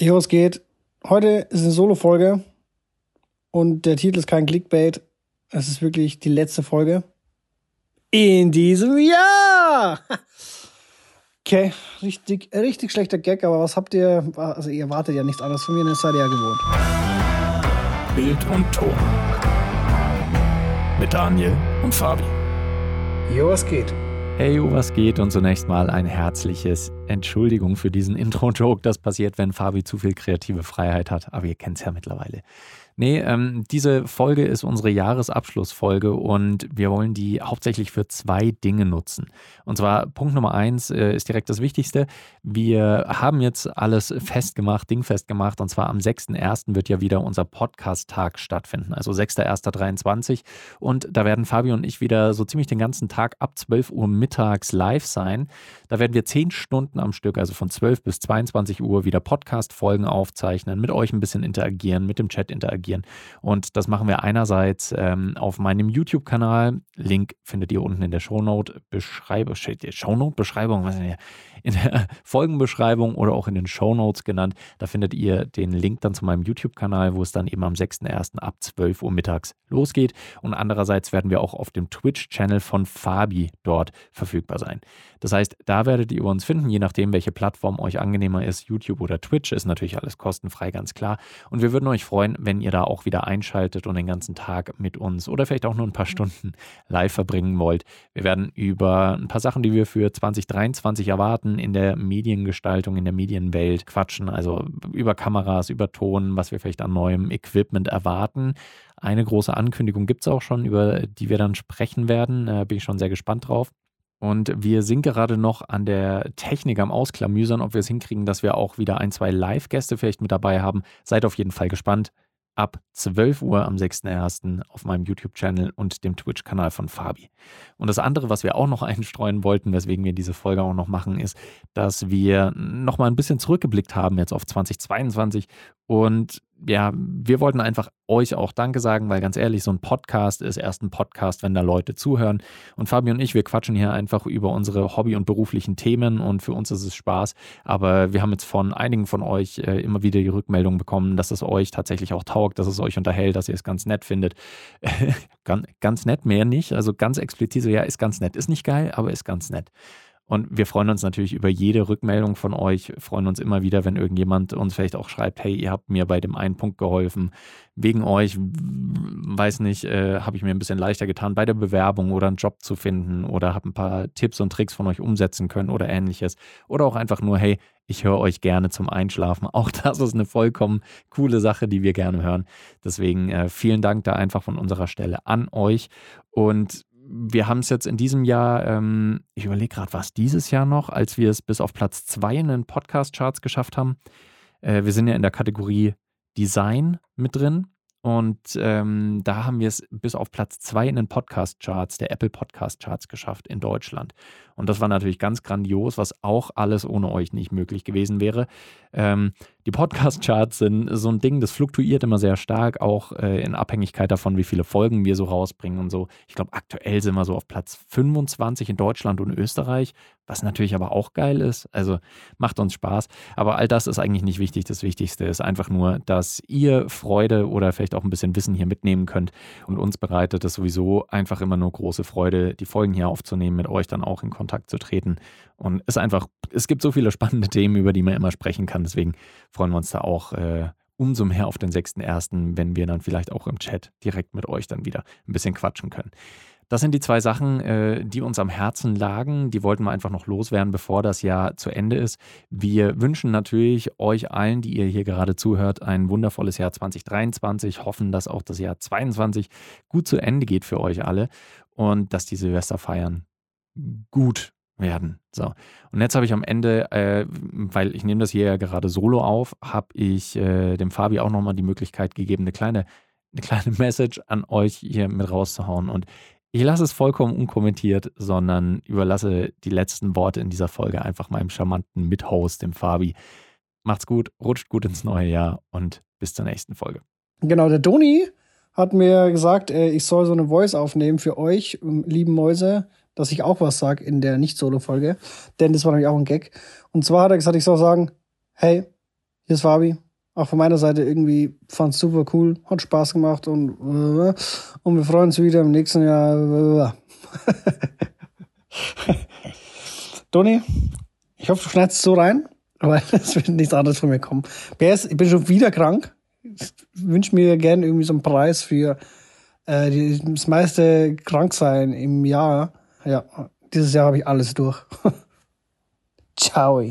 Jo, es geht. Heute ist eine Solo-Folge und der Titel ist kein Clickbait. Es ist wirklich die letzte Folge in diesem Jahr. Okay, richtig, richtig schlechter Gag, aber was habt ihr? Also ihr erwartet ja nichts anderes von mir, das seid ihr ja gewohnt. Bild und Ton. Mit Daniel und Fabi. Jo, was geht? Hey, was geht? Und zunächst mal ein herzliches Entschuldigung für diesen Intro-Joke. Das passiert, wenn Fabi zu viel kreative Freiheit hat. Aber ihr kennt es ja mittlerweile. Nee, ähm, diese Folge ist unsere Jahresabschlussfolge und wir wollen die hauptsächlich für zwei Dinge nutzen. Und zwar Punkt Nummer eins äh, ist direkt das Wichtigste. Wir haben jetzt alles festgemacht, dingfest gemacht. Und zwar am 6.1. wird ja wieder unser Podcast-Tag stattfinden, also 6.1.23. Und da werden Fabio und ich wieder so ziemlich den ganzen Tag ab 12 Uhr mittags live sein. Da werden wir zehn Stunden am Stück, also von 12 bis 22 Uhr, wieder Podcast-Folgen aufzeichnen, mit euch ein bisschen interagieren, mit dem Chat interagieren. Und das machen wir einerseits ähm, auf meinem YouTube-Kanal. Link findet ihr unten in der Shownote-Beschreibung. Shownote-Beschreibung, was denn hier? In der Folgenbeschreibung oder auch in den Show Notes genannt. Da findet ihr den Link dann zu meinem YouTube-Kanal, wo es dann eben am 6.1. ab 12 Uhr mittags losgeht. Und andererseits werden wir auch auf dem Twitch-Channel von Fabi dort verfügbar sein. Das heißt, da werdet ihr uns finden, je nachdem, welche Plattform euch angenehmer ist. YouTube oder Twitch ist natürlich alles kostenfrei, ganz klar. Und wir würden euch freuen, wenn ihr da auch wieder einschaltet und den ganzen Tag mit uns oder vielleicht auch nur ein paar Stunden live verbringen wollt. Wir werden über ein paar Sachen, die wir für 2023 erwarten, Experten in der Mediengestaltung, in der Medienwelt quatschen, also über Kameras, über Ton, was wir vielleicht an neuem Equipment erwarten. Eine große Ankündigung gibt es auch schon, über die wir dann sprechen werden. Da bin ich schon sehr gespannt drauf. Und wir sind gerade noch an der Technik am Ausklamüsern, ob wir es hinkriegen, dass wir auch wieder ein, zwei Live-Gäste vielleicht mit dabei haben. Seid auf jeden Fall gespannt ab 12 Uhr am 6.1. auf meinem YouTube-Channel und dem Twitch-Kanal von Fabi. Und das andere, was wir auch noch einstreuen wollten, weswegen wir diese Folge auch noch machen, ist, dass wir nochmal ein bisschen zurückgeblickt haben jetzt auf 2022 und ja, wir wollten einfach euch auch Danke sagen, weil ganz ehrlich, so ein Podcast ist erst ein Podcast, wenn da Leute zuhören. Und Fabi und ich, wir quatschen hier einfach über unsere Hobby- und beruflichen Themen und für uns ist es Spaß. Aber wir haben jetzt von einigen von euch äh, immer wieder die Rückmeldung bekommen, dass es euch tatsächlich auch taugt, dass es euch unterhält, dass ihr es ganz nett findet. ganz, ganz nett, mehr nicht. Also ganz explizit so, ja, ist ganz nett. Ist nicht geil, aber ist ganz nett. Und wir freuen uns natürlich über jede Rückmeldung von euch, freuen uns immer wieder, wenn irgendjemand uns vielleicht auch schreibt, hey, ihr habt mir bei dem einen Punkt geholfen. Wegen euch, weiß nicht, äh, habe ich mir ein bisschen leichter getan bei der Bewerbung oder einen Job zu finden oder habe ein paar Tipps und Tricks von euch umsetzen können oder ähnliches. Oder auch einfach nur, hey, ich höre euch gerne zum Einschlafen. Auch das ist eine vollkommen coole Sache, die wir gerne hören. Deswegen äh, vielen Dank da einfach von unserer Stelle an euch. Und wir haben es jetzt in diesem Jahr, ähm, ich überlege gerade, was dieses Jahr noch, als wir es bis auf Platz 2 in den Podcast-Charts geschafft haben. Äh, wir sind ja in der Kategorie Design mit drin. Und ähm, da haben wir es bis auf Platz 2 in den Podcast-Charts, der Apple Podcast-Charts geschafft in Deutschland. Und das war natürlich ganz grandios, was auch alles ohne euch nicht möglich gewesen wäre. Ähm, die Podcast-Charts sind so ein Ding, das fluktuiert immer sehr stark, auch äh, in Abhängigkeit davon, wie viele Folgen wir so rausbringen und so. Ich glaube, aktuell sind wir so auf Platz 25 in Deutschland und Österreich, was natürlich aber auch geil ist. Also macht uns Spaß. Aber all das ist eigentlich nicht wichtig. Das Wichtigste ist einfach nur, dass ihr Freude oder vielleicht auch ein bisschen Wissen hier mitnehmen könnt. Und uns bereitet es sowieso einfach immer nur große Freude, die Folgen hier aufzunehmen, mit euch dann auch in Kontakt zu treten. Und es einfach, es gibt so viele spannende Themen, über die man immer sprechen kann. Deswegen freuen wir uns da auch äh, umso mehr auf den 6.1., wenn wir dann vielleicht auch im Chat direkt mit euch dann wieder ein bisschen quatschen können. Das sind die zwei Sachen, äh, die uns am Herzen lagen. Die wollten wir einfach noch loswerden, bevor das Jahr zu Ende ist. Wir wünschen natürlich euch allen, die ihr hier gerade zuhört, ein wundervolles Jahr 2023. Hoffen, dass auch das Jahr 2022 gut zu Ende geht für euch alle und dass die Silvesterfeiern gut werden. So. Und jetzt habe ich am Ende, äh, weil ich nehme das hier ja gerade solo auf, habe ich äh, dem Fabi auch nochmal die Möglichkeit gegeben, eine kleine, eine kleine Message an euch hier mit rauszuhauen. Und ich lasse es vollkommen unkommentiert, sondern überlasse die letzten Worte in dieser Folge einfach meinem charmanten Mithost, dem Fabi. Macht's gut, rutscht gut ins neue Jahr und bis zur nächsten Folge. Genau, der Doni hat mir gesagt, äh, ich soll so eine Voice aufnehmen für euch, lieben Mäuse dass ich auch was sage in der Nicht-Solo-Folge. Denn das war nämlich auch ein Gag. Und zwar hat er gesagt, ich soll sagen, hey, Hier ist Fabi. Auch von meiner Seite irgendwie fand's super cool, hat Spaß gemacht und, und wir freuen uns wieder im nächsten Jahr. Toni, ich hoffe, du schneidest so rein, weil es wird nichts anderes von mir kommen. PS, ich bin schon wieder krank. Ich wünsche mir gerne irgendwie so einen Preis für äh, das meiste Kranksein im Jahr. Ja, dieses Jahr habe ich alles durch. Ciao.